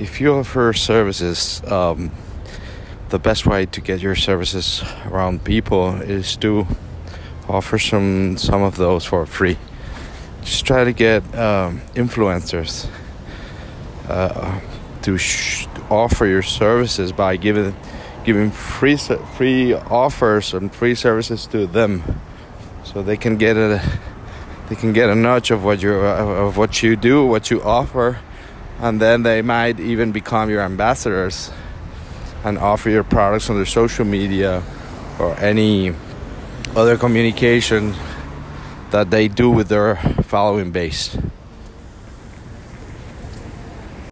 if you offer services, um, the best way to get your services around people is to offer some some of those for free. Just try to get um, influencers uh, to sh- offer your services by giving giving free free offers and free services to them, so they can get a they can get a nudge of what you of what you do, what you offer, and then they might even become your ambassadors and offer your products on their social media or any other communication that they do with their following base.